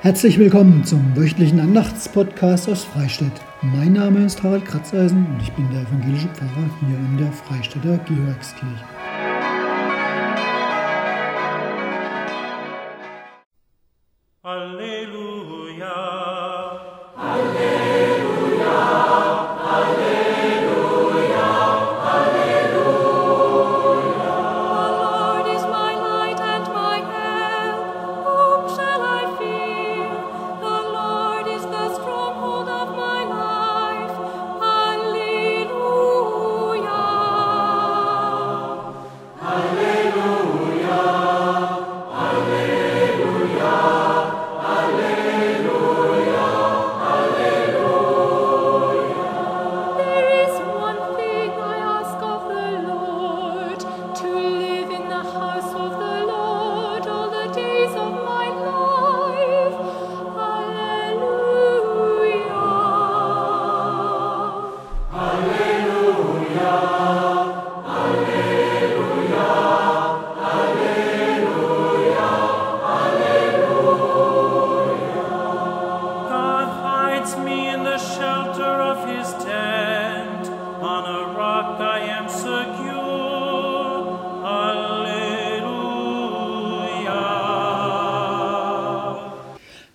Herzlich willkommen zum wöchentlichen Andachtspodcast aus Freistadt. Mein Name ist Harald Kratzeisen und ich bin der evangelische Pfarrer hier in der Freistädter Georgskirche.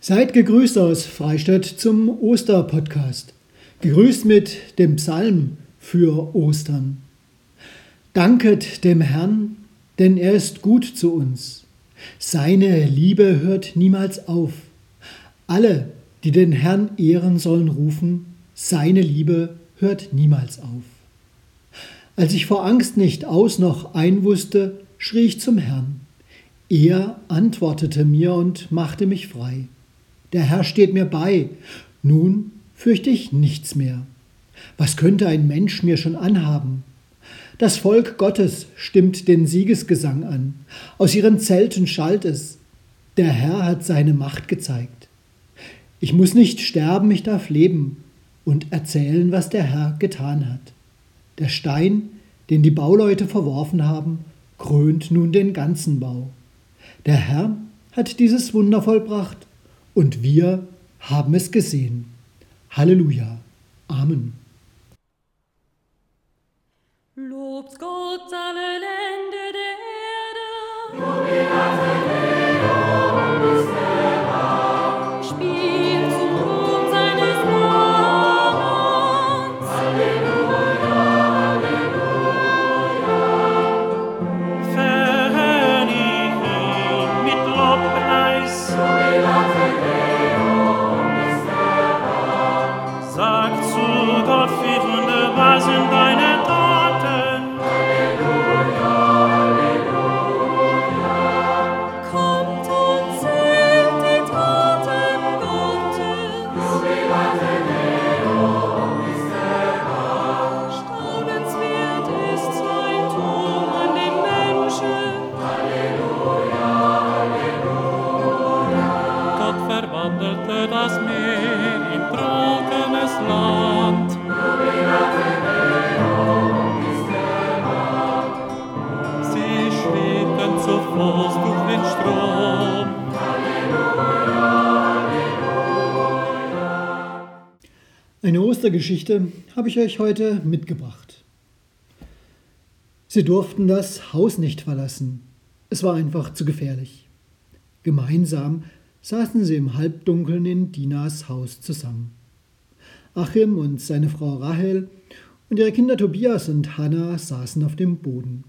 Seid gegrüßt aus Freistadt zum Osterpodcast. Gegrüßt mit dem Psalm für Ostern. Danket dem Herrn, denn er ist gut zu uns. Seine Liebe hört niemals auf. Alle, die den Herrn ehren sollen, rufen, seine Liebe hört niemals auf. Als ich vor Angst nicht aus noch ein wusste, schrie ich zum Herrn. Er antwortete mir und machte mich frei der Herr steht mir bei. Nun fürchte ich nichts mehr. Was könnte ein Mensch mir schon anhaben? Das Volk Gottes stimmt den Siegesgesang an. Aus ihren Zelten schallt es. Der Herr hat seine Macht gezeigt. Ich muss nicht sterben, ich darf leben und erzählen, was der Herr getan hat. Der Stein, den die Bauleute verworfen haben, krönt nun den ganzen Bau. Der Herr hat dieses Wunder vollbracht und wir haben es gesehen. Halleluja. Amen. Lobt Gott alle Länder der Erde. Eine Ostergeschichte habe ich euch heute mitgebracht. Sie durften das Haus nicht verlassen. Es war einfach zu gefährlich. Gemeinsam saßen sie im Halbdunkeln in Dinas Haus zusammen. Achim und seine Frau Rahel und ihre Kinder Tobias und Hannah saßen auf dem Boden.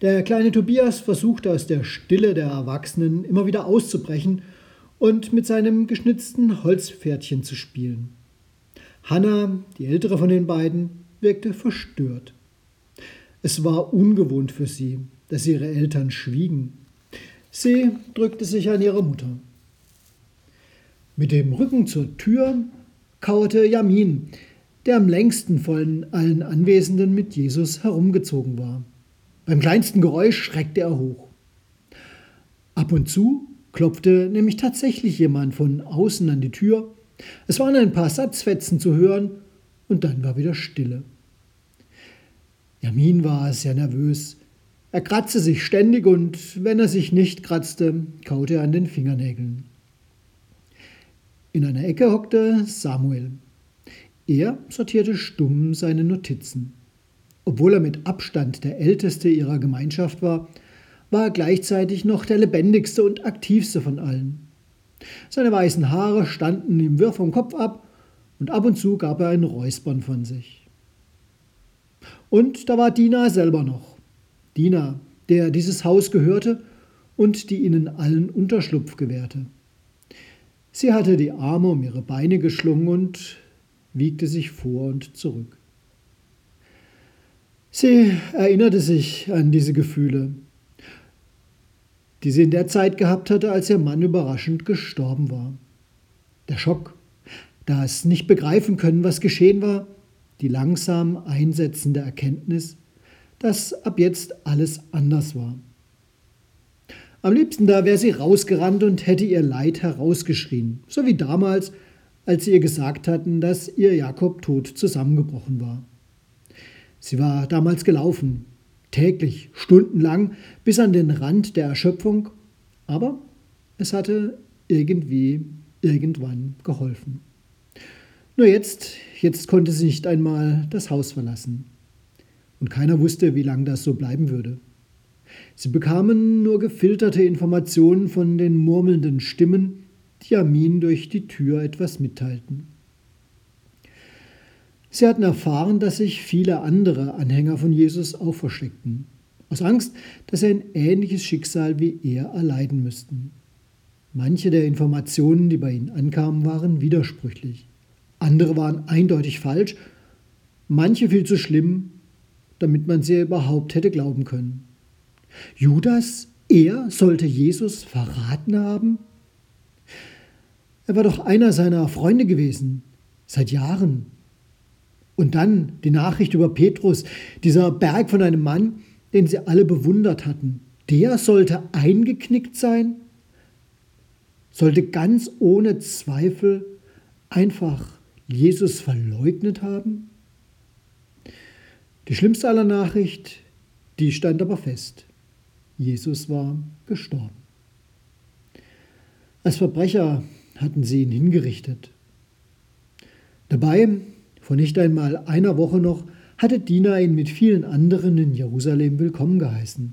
Der kleine Tobias versuchte aus der Stille der Erwachsenen immer wieder auszubrechen und mit seinem geschnitzten Holzpferdchen zu spielen. Hannah, die ältere von den beiden, wirkte verstört. Es war ungewohnt für sie, dass ihre Eltern schwiegen. Sie drückte sich an ihre Mutter. Mit dem Rücken zur Tür kauerte Jamin, der am längsten von allen Anwesenden mit Jesus herumgezogen war. Beim kleinsten Geräusch schreckte er hoch. Ab und zu klopfte nämlich tatsächlich jemand von außen an die Tür es waren ein paar Satzfetzen zu hören und dann war wieder Stille. Jamin war sehr nervös. Er kratzte sich ständig und wenn er sich nicht kratzte, kaute er an den Fingernägeln. In einer Ecke hockte Samuel. Er sortierte stumm seine Notizen. Obwohl er mit Abstand der Älteste ihrer Gemeinschaft war, war er gleichzeitig noch der lebendigste und aktivste von allen. Seine weißen Haare standen ihm wirr vom Kopf ab und ab und zu gab er ein Räuspern von sich. Und da war Dina selber noch. Dina, der dieses Haus gehörte und die ihnen allen Unterschlupf gewährte. Sie hatte die Arme um ihre Beine geschlungen und wiegte sich vor und zurück. Sie erinnerte sich an diese Gefühle, die sie in der Zeit gehabt hatte, als ihr Mann überraschend gestorben war. Der Schock, das nicht begreifen können, was geschehen war, die langsam einsetzende Erkenntnis, dass ab jetzt alles anders war. Am liebsten da wäre sie rausgerannt und hätte ihr Leid herausgeschrien, so wie damals, als sie ihr gesagt hatten, dass ihr Jakob tot zusammengebrochen war. Sie war damals gelaufen, täglich, stundenlang, bis an den Rand der Erschöpfung, aber es hatte irgendwie irgendwann geholfen. Nur jetzt, jetzt konnte sie nicht einmal das Haus verlassen. Und keiner wusste, wie lange das so bleiben würde. Sie bekamen nur gefilterte Informationen von den murmelnden Stimmen, die Amin durch die Tür etwas mitteilten. Sie hatten erfahren, dass sich viele andere Anhänger von Jesus auch versteckten, aus Angst, dass sie ein ähnliches Schicksal wie er erleiden müssten. Manche der Informationen, die bei ihnen ankamen, waren widersprüchlich. Andere waren eindeutig falsch, manche viel zu schlimm, damit man sie überhaupt hätte glauben können. Judas, er sollte Jesus verraten haben? Er war doch einer seiner Freunde gewesen, seit Jahren. Und dann die Nachricht über Petrus, dieser Berg von einem Mann, den sie alle bewundert hatten. Der sollte eingeknickt sein, sollte ganz ohne Zweifel einfach Jesus verleugnet haben? Die schlimmste aller Nachricht, die stand aber fest. Jesus war gestorben. Als Verbrecher hatten sie ihn hingerichtet. Dabei, vor nicht einmal einer Woche noch, hatte Dina ihn mit vielen anderen in Jerusalem willkommen geheißen.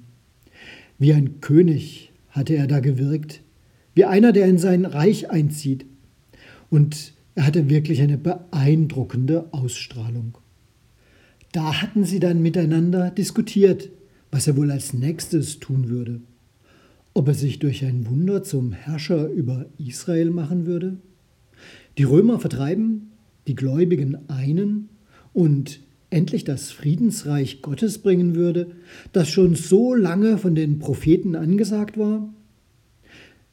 Wie ein König hatte er da gewirkt, wie einer, der in sein Reich einzieht. Und er hatte wirklich eine beeindruckende Ausstrahlung. Da hatten sie dann miteinander diskutiert, was er wohl als nächstes tun würde. Ob er sich durch ein Wunder zum Herrscher über Israel machen würde? Die Römer vertreiben, die Gläubigen einen und endlich das Friedensreich Gottes bringen würde, das schon so lange von den Propheten angesagt war?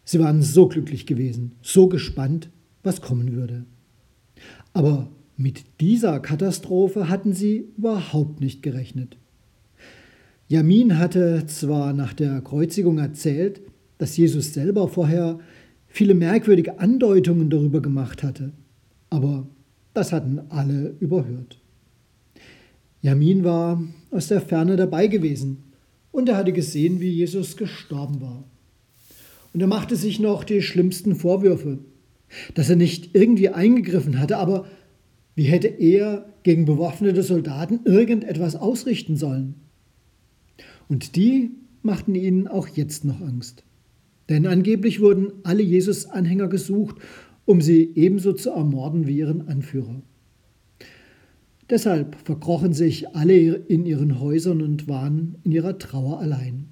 Sie waren so glücklich gewesen, so gespannt, was kommen würde. Aber mit dieser Katastrophe hatten sie überhaupt nicht gerechnet. Jamin hatte zwar nach der Kreuzigung erzählt, dass Jesus selber vorher viele merkwürdige Andeutungen darüber gemacht hatte, aber das hatten alle überhört. Jamin war aus der Ferne dabei gewesen und er hatte gesehen, wie Jesus gestorben war. Und er machte sich noch die schlimmsten Vorwürfe dass er nicht irgendwie eingegriffen hatte, aber wie hätte er gegen bewaffnete Soldaten irgendetwas ausrichten sollen? Und die machten ihnen auch jetzt noch Angst. Denn angeblich wurden alle Jesus-Anhänger gesucht, um sie ebenso zu ermorden wie ihren Anführer. Deshalb verkrochen sich alle in ihren Häusern und waren in ihrer Trauer allein.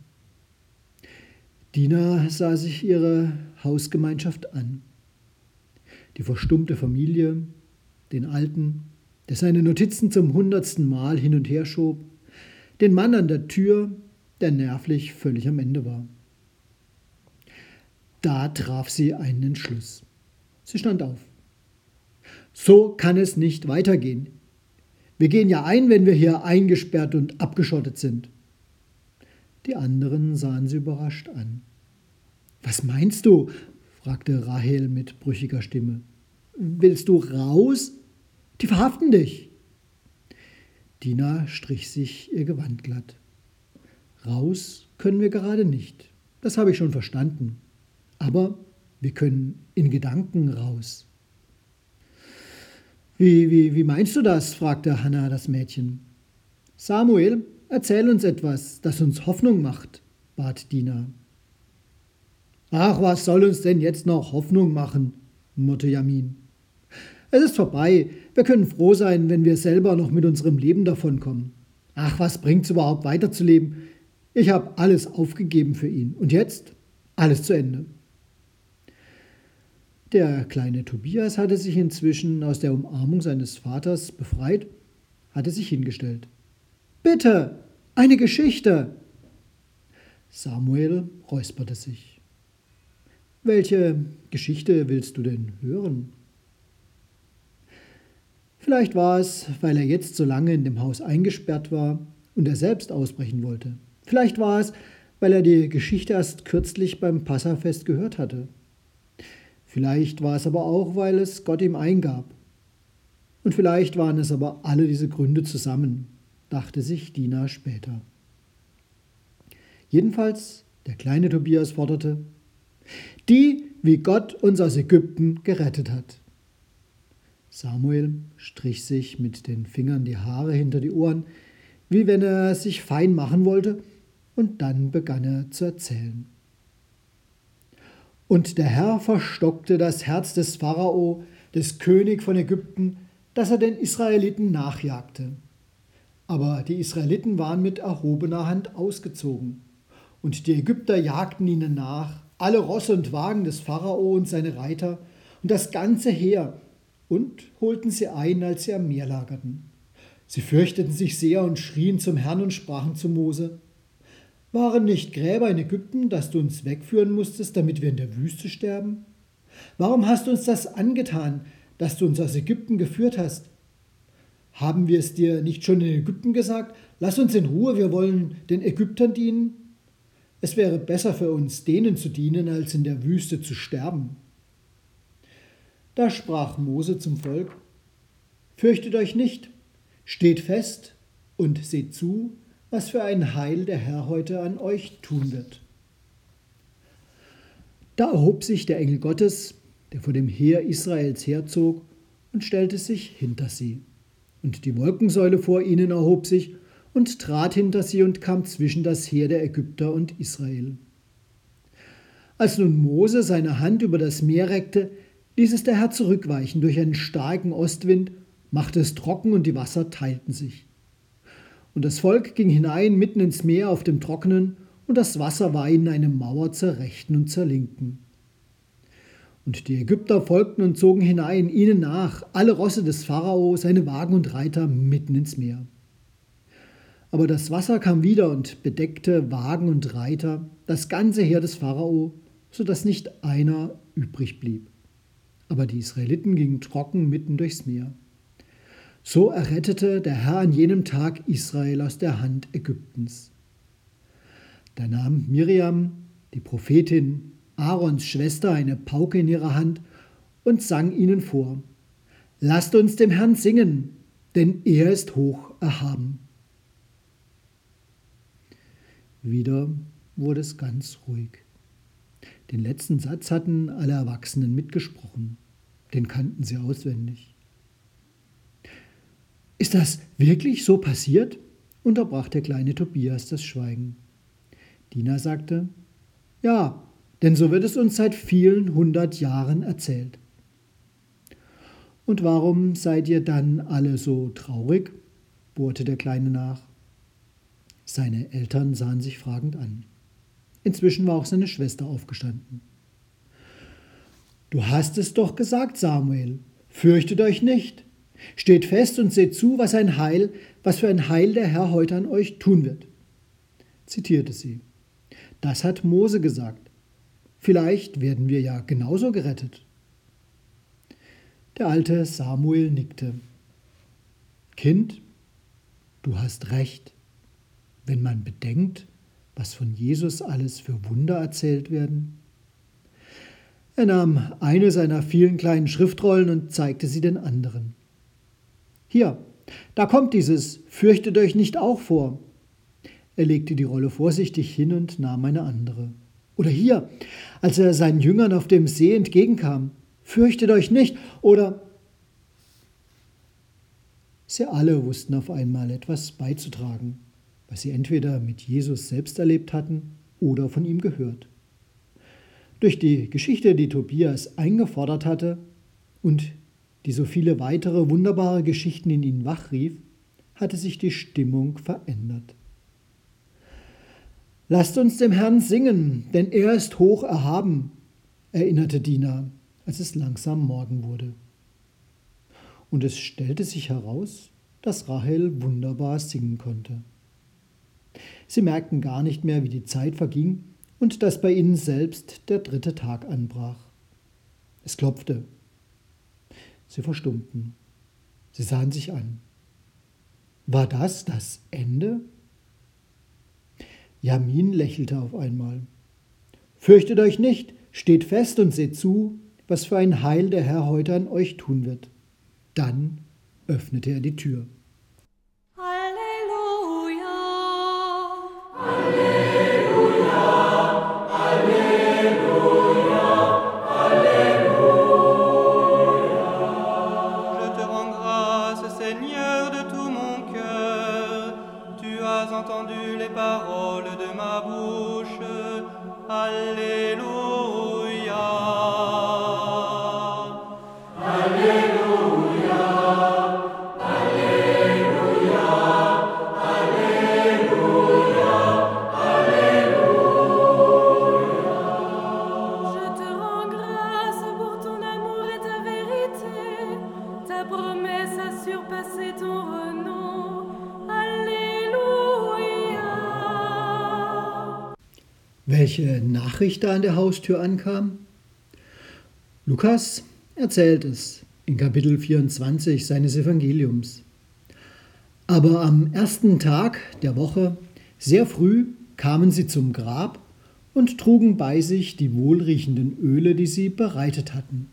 Dina sah sich ihre Hausgemeinschaft an die verstummte Familie, den Alten, der seine Notizen zum hundertsten Mal hin und her schob, den Mann an der Tür, der nervlich völlig am Ende war. Da traf sie einen Entschluss. Sie stand auf. So kann es nicht weitergehen. Wir gehen ja ein, wenn wir hier eingesperrt und abgeschottet sind. Die anderen sahen sie überrascht an. Was meinst du? fragte Rahel mit brüchiger Stimme. Willst du raus? Die verhaften dich. Dina strich sich ihr Gewand glatt. Raus können wir gerade nicht. Das habe ich schon verstanden. Aber wir können in Gedanken raus. Wie, wie, wie meinst du das? fragte Hannah das Mädchen. Samuel, erzähl uns etwas, das uns Hoffnung macht, bat Dina. Ach, was soll uns denn jetzt noch Hoffnung machen? murrte Jamin. Es ist vorbei. Wir können froh sein, wenn wir selber noch mit unserem Leben davonkommen. Ach, was bringt's überhaupt weiterzuleben? Ich habe alles aufgegeben für ihn. Und jetzt alles zu Ende. Der kleine Tobias hatte sich inzwischen aus der Umarmung seines Vaters befreit, hatte sich hingestellt. Bitte, eine Geschichte. Samuel räusperte sich. Welche Geschichte willst du denn hören? Vielleicht war es, weil er jetzt so lange in dem Haus eingesperrt war und er selbst ausbrechen wollte. Vielleicht war es, weil er die Geschichte erst kürzlich beim Passafest gehört hatte. Vielleicht war es aber auch, weil es Gott ihm eingab. Und vielleicht waren es aber alle diese Gründe zusammen, dachte sich Dina später. Jedenfalls, der kleine Tobias forderte, die, wie Gott uns aus Ägypten gerettet hat. Samuel strich sich mit den Fingern die Haare hinter die Ohren, wie wenn er sich fein machen wollte, und dann begann er zu erzählen. Und der Herr verstockte das Herz des Pharao, des König von Ägypten, dass er den Israeliten nachjagte. Aber die Israeliten waren mit erhobener Hand ausgezogen. Und die Ägypter jagten ihnen nach, alle Rosse und Wagen des Pharao und seine Reiter und das ganze Heer, und holten sie ein, als sie am Meer lagerten. Sie fürchteten sich sehr und schrien zum Herrn und sprachen zu Mose, waren nicht Gräber in Ägypten, dass du uns wegführen musstest, damit wir in der Wüste sterben? Warum hast du uns das angetan, dass du uns aus Ägypten geführt hast? Haben wir es dir nicht schon in Ägypten gesagt? Lass uns in Ruhe, wir wollen den Ägyptern dienen. Es wäre besser für uns, denen zu dienen, als in der Wüste zu sterben. Da sprach Mose zum Volk, Fürchtet euch nicht, steht fest und seht zu, was für ein Heil der Herr heute an euch tun wird. Da erhob sich der Engel Gottes, der vor dem Heer Israels herzog, und stellte sich hinter sie. Und die Wolkensäule vor ihnen erhob sich und trat hinter sie und kam zwischen das Heer der Ägypter und Israel. Als nun Mose seine Hand über das Meer reckte, ließ es der Herr zurückweichen durch einen starken Ostwind, machte es trocken und die Wasser teilten sich. Und das Volk ging hinein mitten ins Meer auf dem Trockenen, und das Wasser war ihnen eine Mauer zur Rechten und zur Linken. Und die Ägypter folgten und zogen hinein, ihnen nach, alle Rosse des Pharao, seine Wagen und Reiter mitten ins Meer. Aber das Wasser kam wieder und bedeckte Wagen und Reiter, das ganze Heer des Pharao, so dass nicht einer übrig blieb aber die Israeliten gingen trocken mitten durchs Meer. So errettete der Herr an jenem Tag Israel aus der Hand Ägyptens. Da nahm Miriam, die Prophetin, Aarons Schwester, eine Pauke in ihrer Hand und sang ihnen vor, Lasst uns dem Herrn singen, denn er ist hoch erhaben. Wieder wurde es ganz ruhig. Den letzten Satz hatten alle Erwachsenen mitgesprochen. Den kannten sie auswendig. Ist das wirklich so passiert? unterbrach der kleine Tobias das Schweigen. Dina sagte, ja, denn so wird es uns seit vielen hundert Jahren erzählt. Und warum seid ihr dann alle so traurig? bohrte der Kleine nach. Seine Eltern sahen sich fragend an. Inzwischen war auch seine Schwester aufgestanden. Du hast es doch gesagt, Samuel. Fürchtet euch nicht. Steht fest und seht zu, was ein Heil, was für ein Heil der Herr heute an euch tun wird. Zitierte sie. Das hat Mose gesagt. Vielleicht werden wir ja genauso gerettet. Der alte Samuel nickte. Kind, du hast recht. Wenn man bedenkt, was von Jesus alles für Wunder erzählt werden. Er nahm eine seiner vielen kleinen Schriftrollen und zeigte sie den anderen. Hier, da kommt dieses Fürchtet euch nicht auch vor. Er legte die Rolle vorsichtig hin und nahm eine andere. Oder hier, als er seinen Jüngern auf dem See entgegenkam. Fürchtet euch nicht. Oder Sie alle wussten auf einmal etwas beizutragen, was sie entweder mit Jesus selbst erlebt hatten oder von ihm gehört. Durch die Geschichte, die Tobias eingefordert hatte und die so viele weitere wunderbare Geschichten in ihnen wachrief, hatte sich die Stimmung verändert. Lasst uns dem Herrn singen, denn er ist hoch erhaben, erinnerte Dina, als es langsam Morgen wurde und es stellte sich heraus, dass Rahel wunderbar singen konnte. Sie merkten gar nicht mehr, wie die Zeit verging und dass bei ihnen selbst der dritte Tag anbrach. Es klopfte. Sie verstummten. Sie sahen sich an. War das das Ende? Jamin lächelte auf einmal. Fürchtet euch nicht, steht fest und seht zu, was für ein Heil der Herr heute an euch tun wird. Dann öffnete er die Tür. Aleluia. Da an der Haustür ankam? Lukas erzählt es in Kapitel 24 seines Evangeliums. Aber am ersten Tag der Woche, sehr früh, kamen sie zum Grab und trugen bei sich die wohlriechenden Öle, die sie bereitet hatten.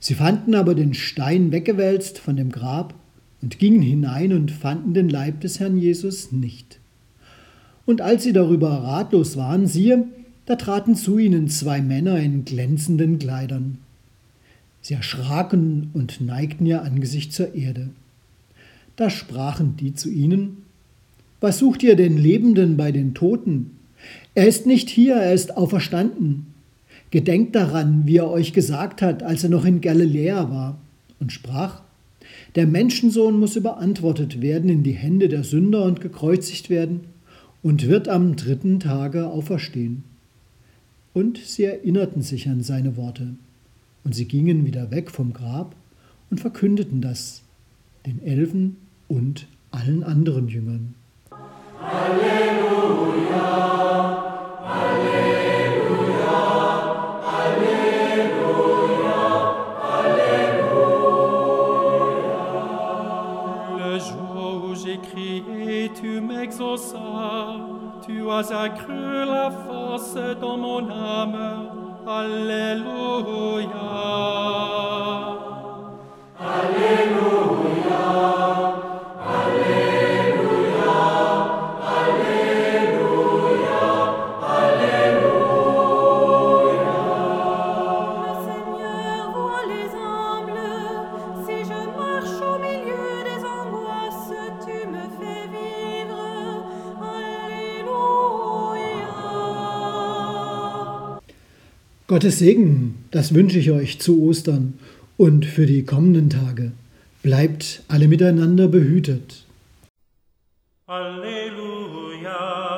Sie fanden aber den Stein weggewälzt von dem Grab und gingen hinein und fanden den Leib des Herrn Jesus nicht. Und als sie darüber ratlos waren, siehe, da traten zu ihnen zwei Männer in glänzenden Kleidern. Sie erschraken und neigten ihr Angesicht zur Erde. Da sprachen die zu ihnen, Was sucht ihr den Lebenden bei den Toten? Er ist nicht hier, er ist auferstanden. Gedenkt daran, wie er euch gesagt hat, als er noch in Galiläa war, und sprach, Der Menschensohn muss überantwortet werden in die Hände der Sünder und gekreuzigt werden und wird am dritten Tage auferstehen. Und sie erinnerten sich an seine Worte. Und sie gingen wieder weg vom Grab und verkündeten das den Elfen und allen anderen Jüngern. Le crié, tu m'exauças. Tu as accru la force dans mon âme. Alléluia. Le Gottes Segen, das wünsche ich euch zu Ostern und für die kommenden Tage. Bleibt alle miteinander behütet. Alléluia.